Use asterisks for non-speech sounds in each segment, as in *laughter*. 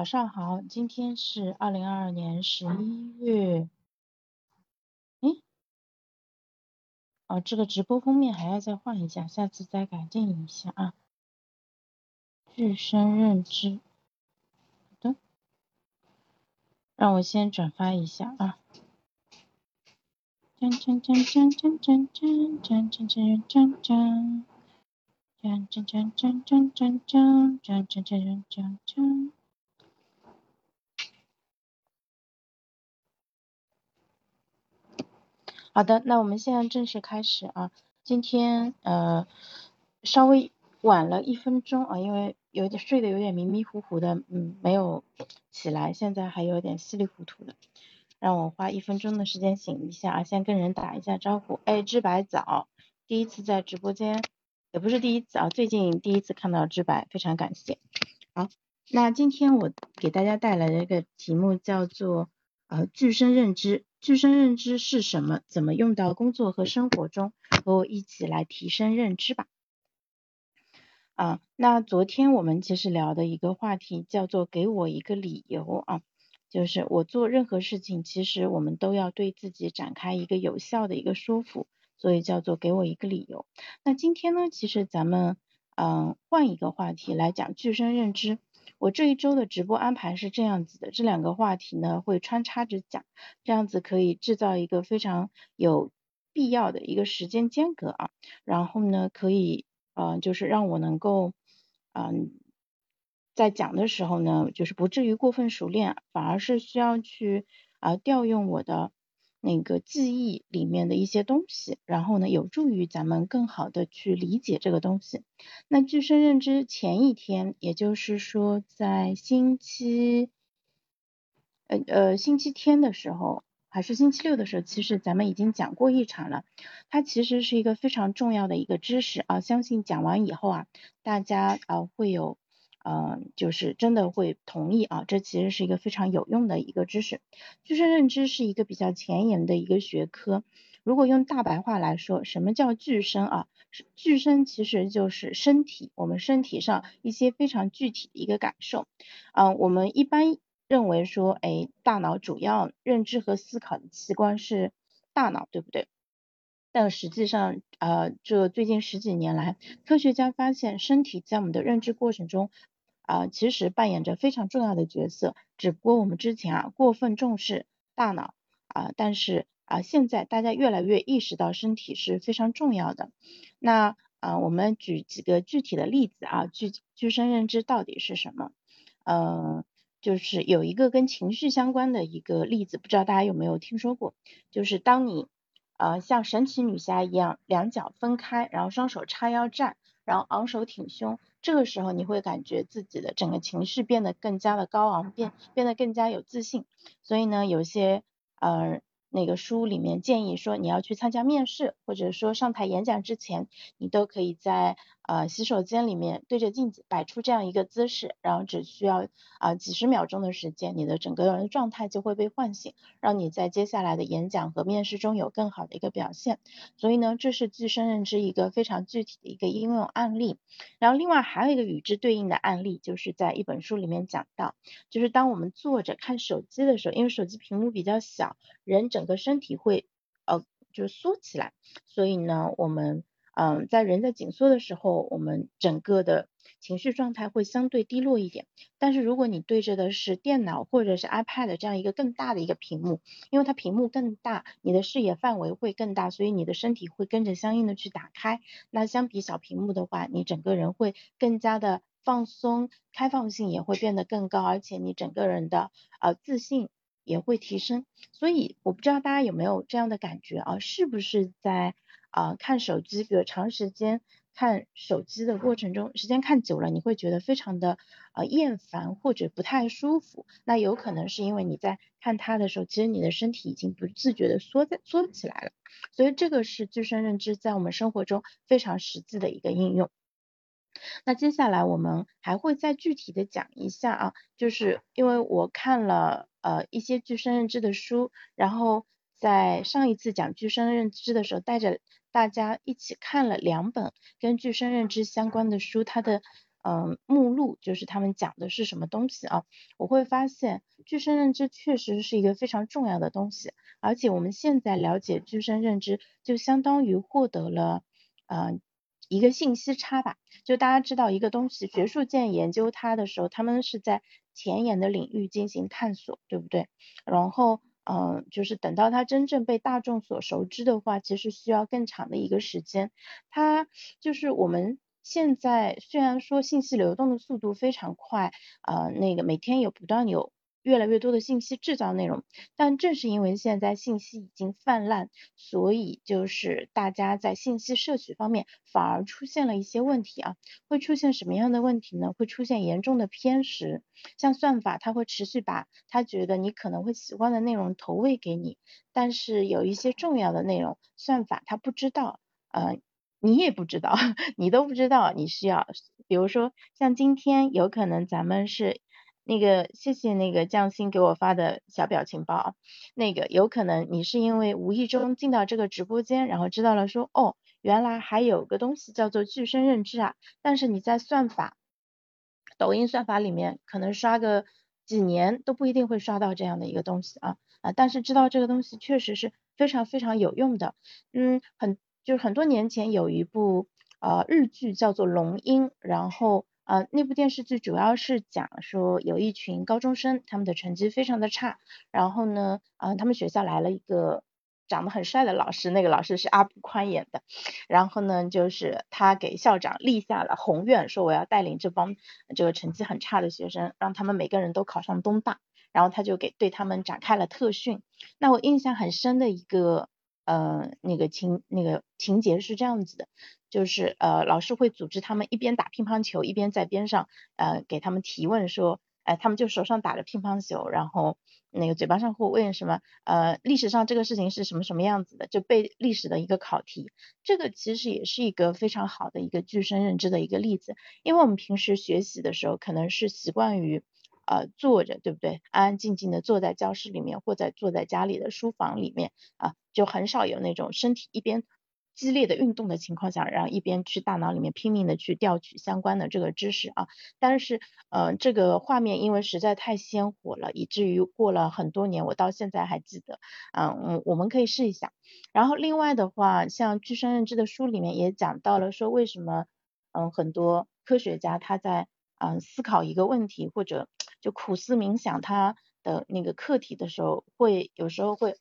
早上好，今天是二零二二年十一月，哎，哦，这个直播封面还要再换一下，下次再改进一下啊。具身认知，好的，让我先转发一下啊。好的，那我们现在正式开始啊。今天呃稍微晚了一分钟啊，因为有点睡得有点迷迷糊糊的，嗯，没有起来，现在还有点稀里糊涂的。让我花一分钟的时间醒一下啊，先跟人打一下招呼。哎，知白早，第一次在直播间。也不是第一次啊，最近第一次看到知白，非常感谢。好，那今天我给大家带来的一个题目叫做呃具身认知，具身认知是什么？怎么用到工作和生活中？和我一起来提升认知吧。啊，那昨天我们其实聊的一个话题叫做给我一个理由啊，就是我做任何事情，其实我们都要对自己展开一个有效的一个说服。所以叫做给我一个理由。那今天呢，其实咱们嗯换一个话题来讲具身认知。我这一周的直播安排是这样子的，这两个话题呢会穿插着讲，这样子可以制造一个非常有必要的一个时间间隔啊。然后呢，可以嗯就是让我能够嗯在讲的时候呢，就是不至于过分熟练，反而是需要去啊调用我的。那个记忆里面的一些东西，然后呢，有助于咱们更好的去理解这个东西。那具身认知前一天，也就是说在星期，呃呃星期天的时候，还是星期六的时候，其实咱们已经讲过一场了。它其实是一个非常重要的一个知识啊，相信讲完以后啊，大家啊会有。嗯，就是真的会同意啊，这其实是一个非常有用的一个知识。具身认知是一个比较前沿的一个学科。如果用大白话来说，什么叫具身啊？具身其实就是身体，我们身体上一些非常具体的一个感受。嗯，我们一般认为说，哎，大脑主要认知和思考的器官是大脑，对不对？但实际上，呃，这最近十几年来，科学家发现身体在我们的认知过程中，啊，其实扮演着非常重要的角色。只不过我们之前啊过分重视大脑啊，但是啊现在大家越来越意识到身体是非常重要的。那啊，我们举几个具体的例子啊，具具身认知到底是什么？嗯，就是有一个跟情绪相关的一个例子，不知道大家有没有听说过？就是当你呃，像神奇女侠一样，两脚分开，然后双手叉腰站，然后昂首挺胸，这个时候你会感觉自己的整个情绪变得更加的高昂，变变得更加有自信。所以呢，有些呃。那个书里面建议说，你要去参加面试，或者说上台演讲之前，你都可以在呃洗手间里面对着镜子摆出这样一个姿势，然后只需要啊几十秒钟的时间，你的整个人的状态就会被唤醒，让你在接下来的演讲和面试中有更好的一个表现。所以呢，这是自身认知一个非常具体的一个应用案例。然后另外还有一个与之对应的案例，就是在一本书里面讲到，就是当我们坐着看手机的时候，因为手机屏幕比较小，人整个身体会呃就缩起来，所以呢，我们嗯在人在紧缩的时候，我们整个的情绪状态会相对低落一点。但是如果你对着的是电脑或者是 iPad 这样一个更大的一个屏幕，因为它屏幕更大，你的视野范围会更大，所以你的身体会跟着相应的去打开。那相比小屏幕的话，你整个人会更加的放松，开放性也会变得更高，而且你整个人的呃自信。也会提升，所以我不知道大家有没有这样的感觉啊？是不是在啊看手机，比如长时间看手机的过程中，时间看久了，你会觉得非常的呃厌烦或者不太舒服？那有可能是因为你在看它的时候，其实你的身体已经不自觉的缩在缩起来了。所以这个是具身认知在我们生活中非常实际的一个应用。那接下来我们还会再具体的讲一下啊，就是因为我看了呃一些具身认知的书，然后在上一次讲具身认知的时候，带着大家一起看了两本跟具身认知相关的书，它的嗯目录，就是他们讲的是什么东西啊，我会发现具身认知确实是一个非常重要的东西，而且我们现在了解具身认知，就相当于获得了嗯一个信息差吧，就大家知道一个东西，学术界研究它的时候，他们是在前沿的领域进行探索，对不对？然后。嗯，就是等到它真正被大众所熟知的话，其实需要更长的一个时间。它就是我们现在虽然说信息流动的速度非常快，呃，那个每天有不断有。越来越多的信息制造内容，但正是因为现在信息已经泛滥，所以就是大家在信息摄取方面反而出现了一些问题啊。会出现什么样的问题呢？会出现严重的偏食，像算法它会持续把它觉得你可能会喜欢的内容投喂给你，但是有一些重要的内容，算法它不知道，呃，你也不知道，*laughs* 你都不知道你需要，比如说像今天有可能咱们是。那个谢谢那个匠心给我发的小表情包啊，那个有可能你是因为无意中进到这个直播间，然后知道了说哦，原来还有个东西叫做具身认知啊，但是你在算法，抖音算法里面可能刷个几年都不一定会刷到这样的一个东西啊啊，但是知道这个东西确实是非常非常有用的，嗯，很就是很多年前有一部呃日剧叫做龙樱，然后。呃，那部电视剧主要是讲说有一群高中生，他们的成绩非常的差，然后呢，啊，他们学校来了一个长得很帅的老师，那个老师是阿布宽演的，然后呢，就是他给校长立下了宏愿，说我要带领这帮这个成绩很差的学生，让他们每个人都考上东大，然后他就给对他们展开了特训。那我印象很深的一个呃那个情那个情节是这样子的。就是呃，老师会组织他们一边打乒乓球，一边在边上呃给他们提问，说，哎，他们就手上打着乒乓球，然后那个嘴巴上会问什么，呃，历史上这个事情是什么什么样子的，就背历史的一个考题。这个其实也是一个非常好的一个具身认知的一个例子，因为我们平时学习的时候，可能是习惯于呃坐着，对不对？安安静静的坐在教室里面，或者坐在家里的书房里面啊，就很少有那种身体一边。激烈的运动的情况下，然后一边去大脑里面拼命的去调取相关的这个知识啊，但是呃这个画面因为实在太鲜活了，以至于过了很多年，我到现在还记得，嗯，我们可以试一下。然后另外的话，像具身认知的书里面也讲到了说，为什么嗯很多科学家他在嗯思考一个问题或者就苦思冥想他的那个课题的时候，会有时候会。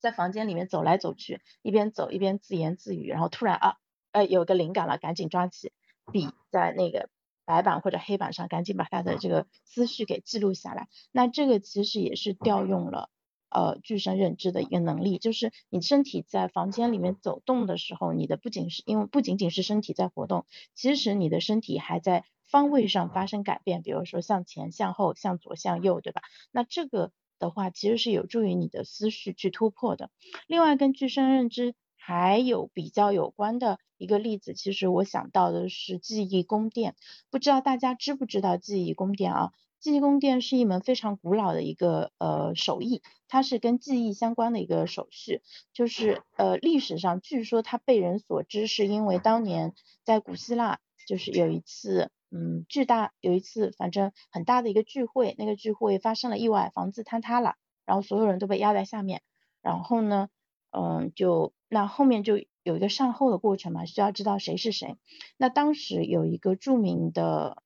在房间里面走来走去，一边走一边自言自语，然后突然啊，哎，有个灵感了，赶紧抓起笔，在那个白板或者黑板上，赶紧把他的这个思绪给记录下来。那这个其实也是调用了呃具身认知的一个能力，就是你身体在房间里面走动的时候，你的不仅是因为不仅仅是身体在活动，其实你的身体还在方位上发生改变，比如说向前、向后、向左、向右，对吧？那这个。的话，其实是有助于你的思绪去突破的。另外，跟具身认知还有比较有关的一个例子，其实我想到的是记忆宫殿。不知道大家知不知道记忆宫殿啊？记忆宫殿是一门非常古老的一个呃手艺，它是跟记忆相关的一个手续。就是呃历史上据说它被人所知，是因为当年在古希腊，就是有一次。嗯，巨大有一次，反正很大的一个聚会，那个聚会发生了意外，房子坍塌了，然后所有人都被压在下面。然后呢，嗯，就那后面就有一个善后的过程嘛，需要知道谁是谁。那当时有一个著名的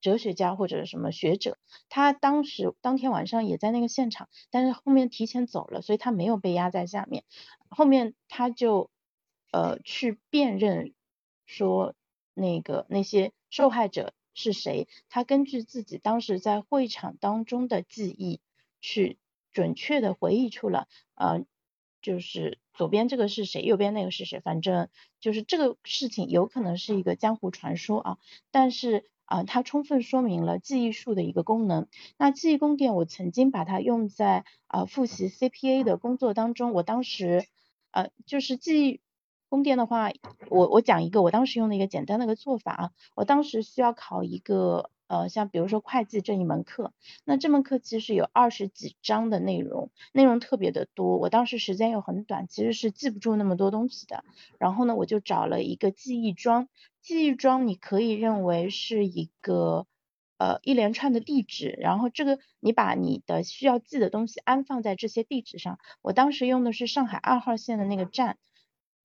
哲学家或者什么学者，他当时当天晚上也在那个现场，但是后面提前走了，所以他没有被压在下面。后面他就呃去辨认说那个那些。受害者是谁？他根据自己当时在会场当中的记忆，去准确的回忆出了，呃，就是左边这个是谁，右边那个是谁，反正就是这个事情有可能是一个江湖传说啊，但是啊，它充分说明了记忆术的一个功能。那记忆宫殿，我曾经把它用在啊复习 CPA 的工作当中，我当时呃就是记忆。宫殿的话，我我讲一个我当时用的一个简单的一个做法啊，我当时需要考一个呃，像比如说会计这一门课，那这门课其实有二十几章的内容，内容特别的多，我当时时间又很短，其实是记不住那么多东西的。然后呢，我就找了一个记忆桩，记忆桩你可以认为是一个呃一连串的地址，然后这个你把你的需要记的东西安放在这些地址上。我当时用的是上海二号线的那个站，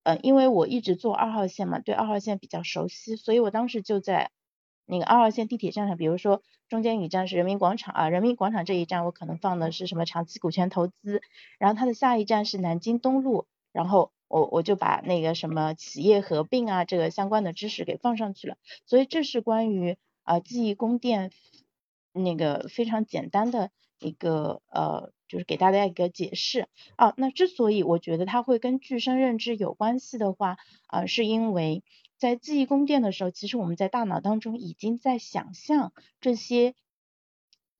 呃，因为我一直坐二号线嘛，对二号线比较熟悉，所以我当时就在。那个二号线地铁站上，比如说中间一站是人民广场啊，人民广场这一站我可能放的是什么长期股权投资，然后它的下一站是南京东路，然后我我就把那个什么企业合并啊这个相关的知识给放上去了，所以这是关于啊记忆宫殿那个非常简单的一个呃就是给大家一个解释啊，那之所以我觉得它会跟具身认知有关系的话啊，是因为。在记忆宫殿的时候，其实我们在大脑当中已经在想象这些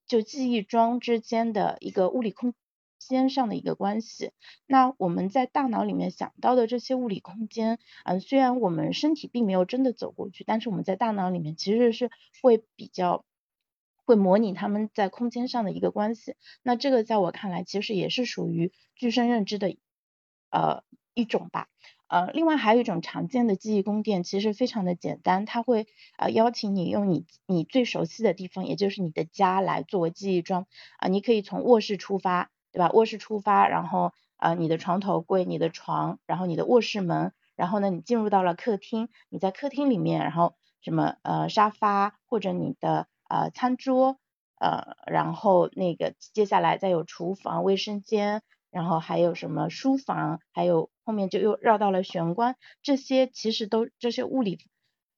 就记忆桩之间的一个物理空间上的一个关系。那我们在大脑里面想到的这些物理空间，嗯，虽然我们身体并没有真的走过去，但是我们在大脑里面其实是会比较会模拟他们在空间上的一个关系。那这个在我看来，其实也是属于具身认知的呃一种吧。呃，另外还有一种常见的记忆宫殿，其实非常的简单，它会呃邀请你用你你最熟悉的地方，也就是你的家来作为记忆桩啊，你可以从卧室出发，对吧？卧室出发，然后呃你的床头柜、你的床，然后你的卧室门，然后呢你进入到了客厅，你在客厅里面，然后什么呃沙发或者你的呃餐桌，呃然后那个接下来再有厨房、卫生间。然后还有什么书房，还有后面就又绕到了玄关，这些其实都这些物理，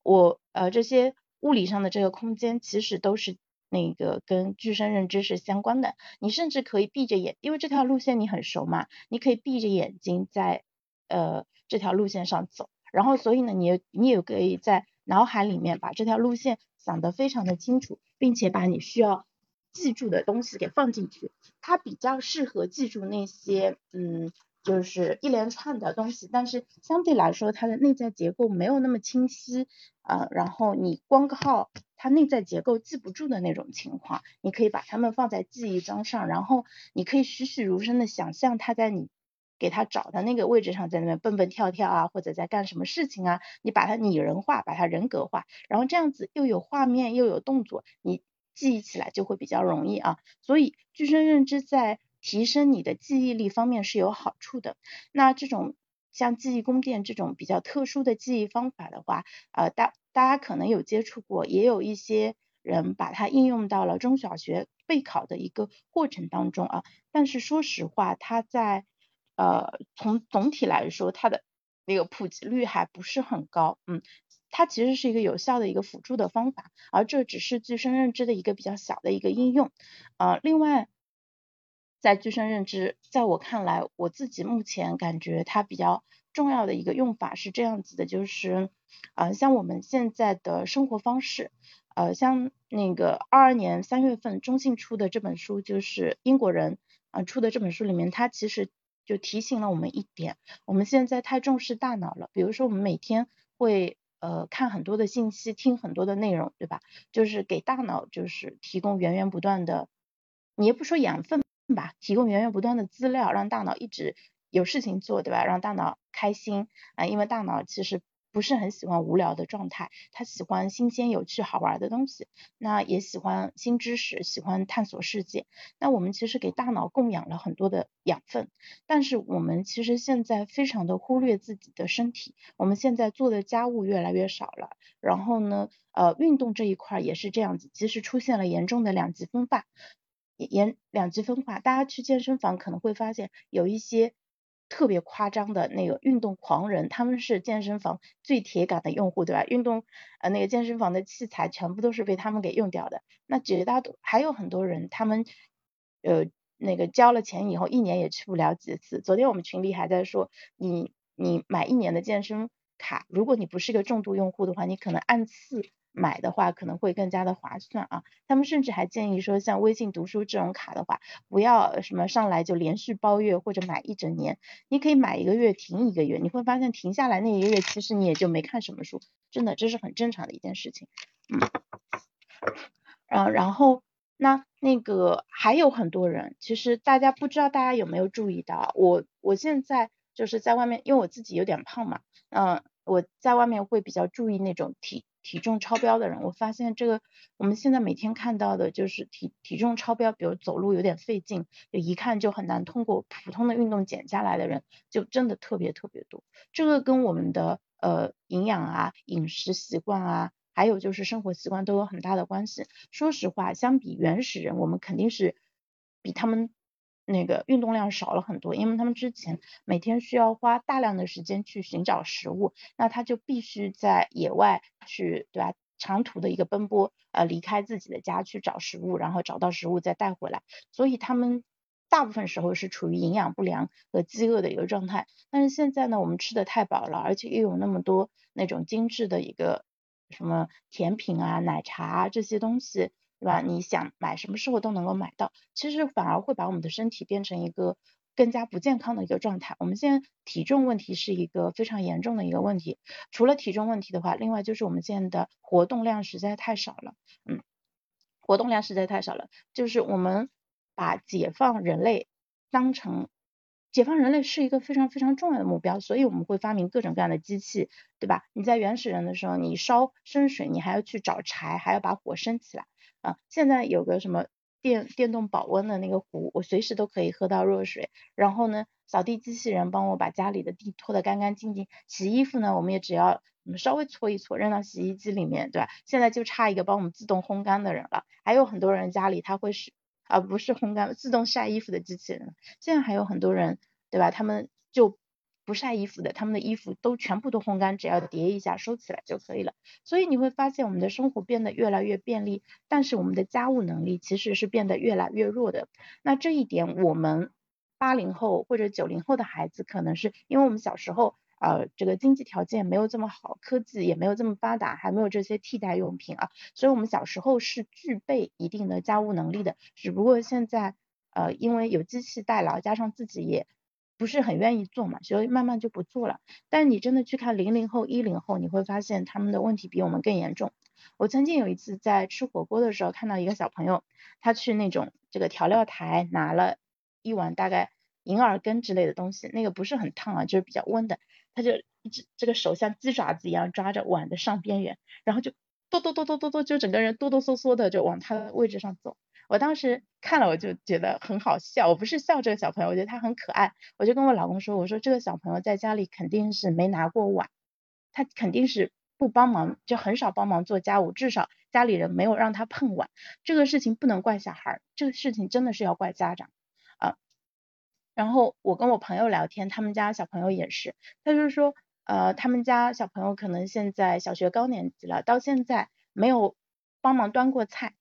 我呃这些物理上的这个空间其实都是那个跟具身认知是相关的。你甚至可以闭着眼，因为这条路线你很熟嘛，你可以闭着眼睛在呃这条路线上走，然后所以呢，你你也可以在脑海里面把这条路线讲得非常的清楚，并且把你需要。记住的东西给放进去，它比较适合记住那些嗯，就是一连串的东西，但是相对来说它的内在结构没有那么清晰啊，然后你光靠它内在结构记不住的那种情况，你可以把它们放在记忆桩上，然后你可以栩栩如生的想象它在你给他找的那个位置上，在那边蹦蹦跳跳啊，或者在干什么事情啊，你把它拟人化，把它人格化，然后这样子又有画面又有动作，你。记忆起来就会比较容易啊，所以具身认知在提升你的记忆力方面是有好处的。那这种像记忆宫殿这种比较特殊的记忆方法的话，呃，大大家可能有接触过，也有一些人把它应用到了中小学备考的一个过程当中啊。但是说实话，它在呃从总体来说，它的那个普及率还不是很高，嗯。它其实是一个有效的一个辅助的方法，而这只是具身认知的一个比较小的一个应用。呃，另外，在具身认知，在我看来，我自己目前感觉它比较重要的一个用法是这样子的，就是呃，像我们现在的生活方式，呃，像那个二二年三月份中信出的这本书，就是英国人啊出的这本书里面，它其实就提醒了我们一点，我们现在太重视大脑了，比如说我们每天会。呃，看很多的信息，听很多的内容，对吧？就是给大脑就是提供源源不断的，你也不说养分吧，提供源源不断的资料，让大脑一直有事情做，对吧？让大脑开心啊，因为大脑其实。不是很喜欢无聊的状态，他喜欢新鲜、有趣、好玩的东西，那也喜欢新知识，喜欢探索世界。那我们其实给大脑供养了很多的养分，但是我们其实现在非常的忽略自己的身体。我们现在做的家务越来越少了，然后呢，呃，运动这一块也是这样子，其实出现了严重的两极分化，严两极分化。大家去健身房可能会发现有一些。特别夸张的那个运动狂人，他们是健身房最铁杆的用户，对吧？运动呃那个健身房的器材全部都是被他们给用掉的。那绝大多还有很多人，他们呃那个交了钱以后，一年也去不了几次。昨天我们群里还在说，你你买一年的健身卡，如果你不是个重度用户的话，你可能按次。买的话可能会更加的划算啊，他们甚至还建议说，像微信读书这种卡的话，不要什么上来就连续包月或者买一整年，你可以买一个月停一个月，你会发现停下来那一个月其实你也就没看什么书，真的这是很正常的一件事情，嗯，嗯，然后那那个还有很多人，其实大家不知道大家有没有注意到，我我现在就是在外面，因为我自己有点胖嘛，嗯，我在外面会比较注意那种体。体重超标的人，我发现这个我们现在每天看到的就是体体重超标，比如走路有点费劲，就一看就很难通过普通的运动减下来的人，就真的特别特别多。这个跟我们的呃营养啊、饮食习惯啊，还有就是生活习惯都有很大的关系。说实话，相比原始人，我们肯定是比他们。那个运动量少了很多，因为他们之前每天需要花大量的时间去寻找食物，那他就必须在野外去，对吧？长途的一个奔波，呃，离开自己的家去找食物，然后找到食物再带回来，所以他们大部分时候是处于营养不良和饥饿的一个状态。但是现在呢，我们吃的太饱了，而且又有那么多那种精致的一个什么甜品啊、奶茶啊这些东西。对吧？你想买什么时候都能够买到，其实反而会把我们的身体变成一个更加不健康的一个状态。我们现在体重问题是一个非常严重的一个问题。除了体重问题的话，另外就是我们现在的活动量实在太少了。嗯，活动量实在太少了，就是我们把解放人类当成解放人类是一个非常非常重要的目标，所以我们会发明各种各样的机器，对吧？你在原始人的时候，你烧生水，你还要去找柴，还要把火生起来。啊，现在有个什么电电动保温的那个壶，我随时都可以喝到热水。然后呢，扫地机器人帮我把家里的地拖得干干净净。洗衣服呢，我们也只要稍微搓一搓，扔到洗衣机里面，对吧？现在就差一个帮我们自动烘干的人了。还有很多人家里他会是啊，不是烘干，自动晒衣服的机器人。现在还有很多人，对吧？他们就。不晒衣服的，他们的衣服都全部都烘干，只要叠一下收起来就可以了。所以你会发现我们的生活变得越来越便利，但是我们的家务能力其实是变得越来越弱的。那这一点，我们八零后或者九零后的孩子，可能是因为我们小时候呃这个经济条件没有这么好，科技也没有这么发达，还没有这些替代用品啊，所以我们小时候是具备一定的家务能力的。只不过现在呃因为有机器代劳，加上自己也。不是很愿意做嘛，所以慢慢就不做了。但你真的去看零零后、一零后，你会发现他们的问题比我们更严重。我曾经有一次在吃火锅的时候，看到一个小朋友，他去那种这个调料台拿了一碗大概银耳羹之类的东西，那个不是很烫啊，就是比较温的，他就一直这个手像鸡爪子一样抓着碗的上边缘，然后就哆哆哆哆哆哆，就整个人哆哆嗦嗦的就往他的位置上走。我当时看了，我就觉得很好笑。我不是笑这个小朋友，我觉得他很可爱。我就跟我老公说：“我说这个小朋友在家里肯定是没拿过碗，他肯定是不帮忙，就很少帮忙做家务，至少家里人没有让他碰碗。这个事情不能怪小孩，这个事情真的是要怪家长啊。”然后我跟我朋友聊天，他们家小朋友也是，他就说：“呃，他们家小朋友可能现在小学高年级了，到现在没有帮忙端过菜。”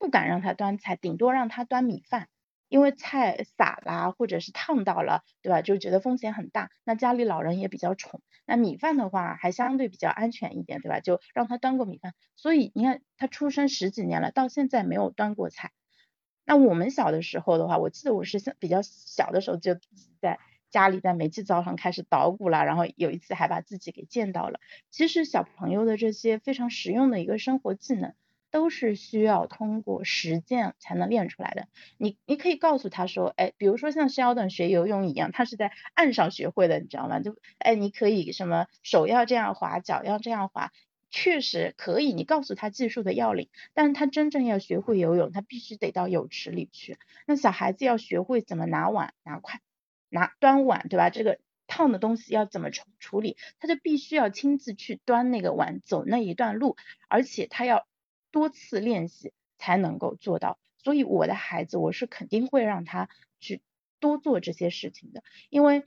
不敢让他端菜，顶多让他端米饭，因为菜洒啦或者是烫到了，对吧？就觉得风险很大。那家里老人也比较宠，那米饭的话还相对比较安全一点，对吧？就让他端过米饭。所以你看，他出生十几年了，到现在没有端过菜。那我们小的时候的话，我记得我是比较小的时候就在家里在煤气灶上开始捣鼓了，然后有一次还把自己给溅到了。其实小朋友的这些非常实用的一个生活技能。都是需要通过实践才能练出来的。你你可以告诉他说，哎，比如说像肖等学游泳一样，他是在岸上学会的，你知道吗？就哎，你可以什么手要这样划，脚要这样划，确实可以。你告诉他技术的要领，但是他真正要学会游泳，他必须得到泳池里去。那小孩子要学会怎么拿碗、拿筷、拿端碗，对吧？这个烫的东西要怎么处处理，他就必须要亲自去端那个碗，走那一段路，而且他要。多次练习才能够做到，所以我的孩子我是肯定会让他去多做这些事情的，因为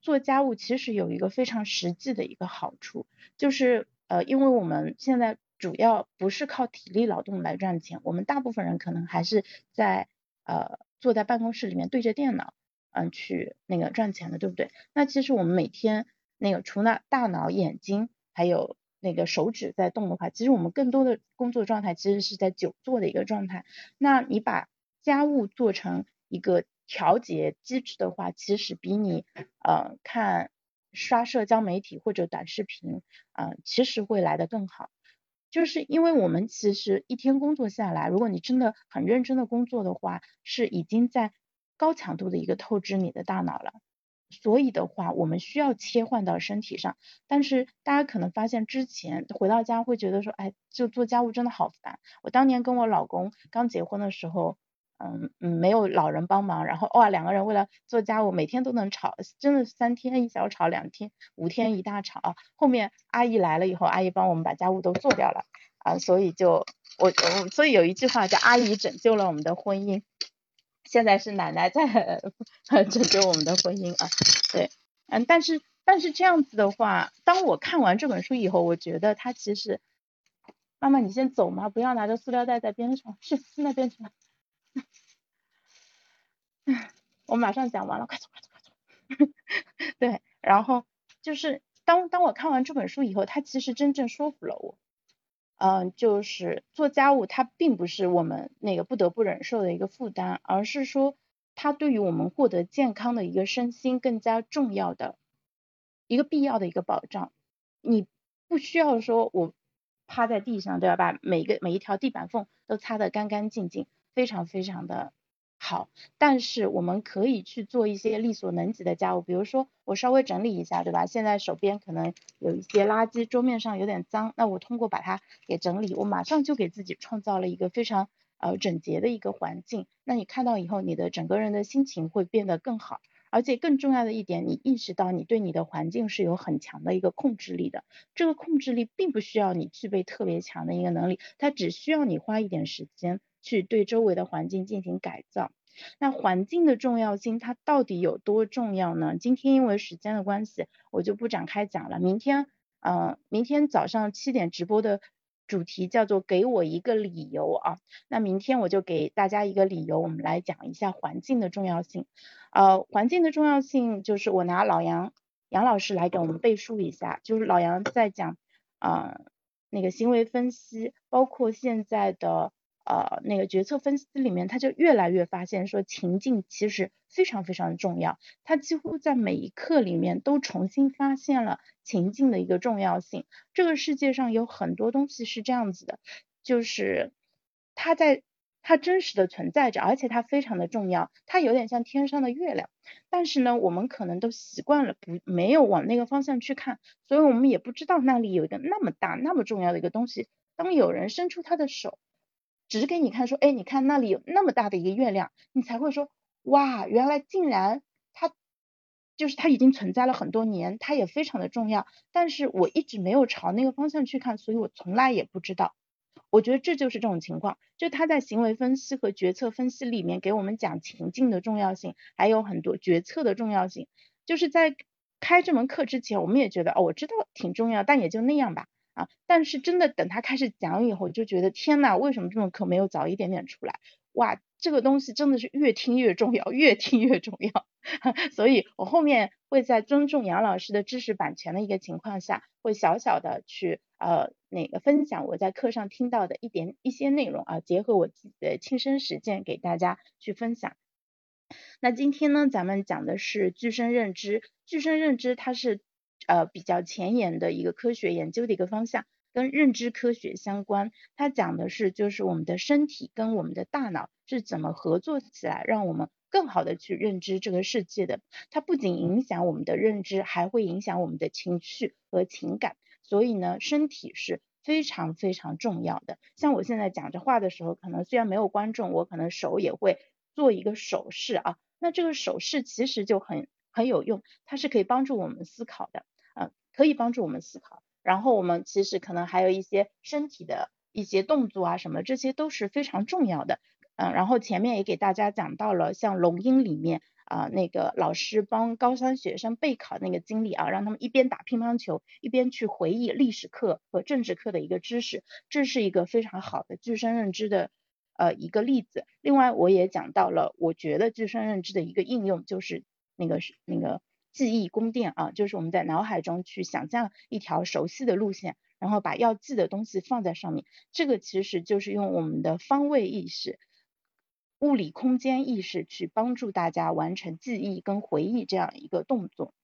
做家务其实有一个非常实际的一个好处，就是呃，因为我们现在主要不是靠体力劳动来赚钱，我们大部分人可能还是在呃坐在办公室里面对着电脑嗯去那个赚钱的，对不对？那其实我们每天那个除了大脑、眼睛还有。那个手指在动的话，其实我们更多的工作状态其实是在久坐的一个状态。那你把家务做成一个调节机制的话，其实比你呃看刷社交媒体或者短视频，嗯，其实会来的更好。就是因为我们其实一天工作下来，如果你真的很认真的工作的话，是已经在高强度的一个透支你的大脑了。所以的话，我们需要切换到身体上。但是大家可能发现，之前回到家会觉得说，哎，就做家务真的好烦。我当年跟我老公刚结婚的时候，嗯嗯，没有老人帮忙，然后哇，两个人为了做家务，每天都能吵，真的三天一小吵，两天五天一大吵啊。后面阿姨来了以后，阿姨帮我们把家务都做掉了啊，所以就我我所以有一句话叫阿姨拯救了我们的婚姻。现在是奶奶在拯救我们的婚姻啊，对，嗯，但是但是这样子的话，当我看完这本书以后，我觉得他其实，妈妈你先走嘛，不要拿着塑料袋在边上，去去那边去吧。*laughs* 我马上讲完了，快走快走快走。*laughs* 对，然后就是当当我看完这本书以后，他其实真正说服了我。嗯，就是做家务，它并不是我们那个不得不忍受的一个负担，而是说它对于我们获得健康的一个身心更加重要的一个必要的一个保障。你不需要说我趴在地上，都要？把每个每一条地板缝都擦得干干净净，非常非常的。好，但是我们可以去做一些力所能及的家务，比如说我稍微整理一下，对吧？现在手边可能有一些垃圾，桌面上有点脏，那我通过把它给整理，我马上就给自己创造了一个非常呃整洁的一个环境。那你看到以后，你的整个人的心情会变得更好，而且更重要的一点，你意识到你对你的环境是有很强的一个控制力的。这个控制力并不需要你具备特别强的一个能力，它只需要你花一点时间。去对周围的环境进行改造，那环境的重要性它到底有多重要呢？今天因为时间的关系，我就不展开讲了。明天，呃，明天早上七点直播的主题叫做给我一个理由啊。那明天我就给大家一个理由，我们来讲一下环境的重要性。呃，环境的重要性就是我拿老杨杨老师来给我们背书一下，就是老杨在讲啊那个行为分析，包括现在的。呃，那个决策分析里面，他就越来越发现说情境其实非常非常重要。他几乎在每一课里面都重新发现了情境的一个重要性。这个世界上有很多东西是这样子的，就是它在它真实的存在着，而且它非常的重要。它有点像天上的月亮，但是呢，我们可能都习惯了不没有往那个方向去看，所以我们也不知道那里有一个那么大那么重要的一个东西。当有人伸出他的手。只是给你看，说，哎，你看那里有那么大的一个月亮，你才会说，哇，原来竟然它就是它已经存在了很多年，它也非常的重要，但是我一直没有朝那个方向去看，所以我从来也不知道。我觉得这就是这种情况，就他在行为分析和决策分析里面给我们讲情境的重要性，还有很多决策的重要性。就是在开这门课之前，我们也觉得，哦，我知道挺重要，但也就那样吧。啊！但是真的等他开始讲以后，就觉得天呐，为什么这种课没有早一点点出来？哇，这个东西真的是越听越重要，越听越重要。*laughs* 所以我后面会在尊重杨老师的知识版权的一个情况下，会小小的去呃那个分享我在课上听到的一点一些内容啊，结合我自己的亲身实践给大家去分享。那今天呢，咱们讲的是具身认知，具身认知它是。呃，比较前沿的一个科学研究的一个方向，跟认知科学相关。它讲的是，就是我们的身体跟我们的大脑是怎么合作起来，让我们更好的去认知这个世界的。它不仅影响我们的认知，还会影响我们的情绪和情感。所以呢，身体是非常非常重要的。像我现在讲着话的时候，可能虽然没有观众，我可能手也会做一个手势啊。那这个手势其实就很很有用，它是可以帮助我们思考的。可以帮助我们思考，然后我们其实可能还有一些身体的一些动作啊什么，这些都是非常重要的。嗯，然后前面也给大家讲到了，像龙樱里面啊那个老师帮高三学生备考那个经历啊，让他们一边打乒乓球一边去回忆历史课和政治课的一个知识，这是一个非常好的具身认知的呃一个例子。另外我也讲到了，我觉得具身认知的一个应用就是那个是那个。记忆宫殿啊，就是我们在脑海中去想象一条熟悉的路线，然后把要记的东西放在上面。这个其实就是用我们的方位意识、物理空间意识去帮助大家完成记忆跟回忆这样一个动作。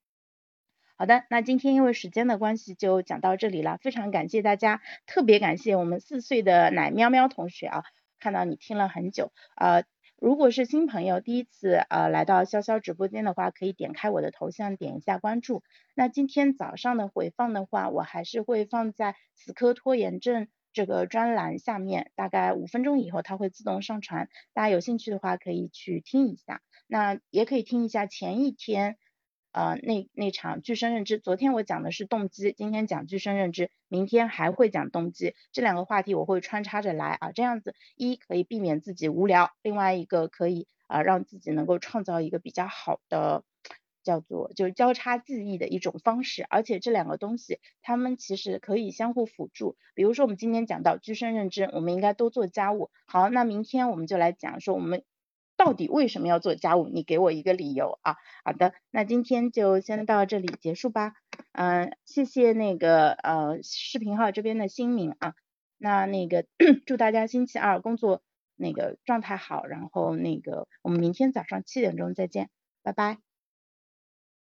好的，那今天因为时间的关系就讲到这里了，非常感谢大家，特别感谢我们四岁的奶喵喵同学啊，看到你听了很久，呃，如果是新朋友第一次呃来到潇潇直播间的话，可以点开我的头像点一下关注。那今天早上的回放的话，我还是会放在死磕拖延症这个专栏下面，大概五分钟以后它会自动上传，大家有兴趣的话可以去听一下，那也可以听一下前一天。呃，那那场具身认知，昨天我讲的是动机，今天讲具身认知，明天还会讲动机，这两个话题我会穿插着来啊，这样子一可以避免自己无聊，另外一个可以啊让自己能够创造一个比较好的叫做就是交叉记忆的一种方式，而且这两个东西它们其实可以相互辅助，比如说我们今天讲到具身认知，我们应该多做家务，好，那明天我们就来讲说我们。到底为什么要做家务？你给我一个理由啊！好的，那今天就先到这里结束吧。嗯，谢谢那个呃视频号这边的新明啊。那那个 *coughs* 祝大家星期二工作那个状态好，然后那个我们明天早上七点钟再见，拜拜。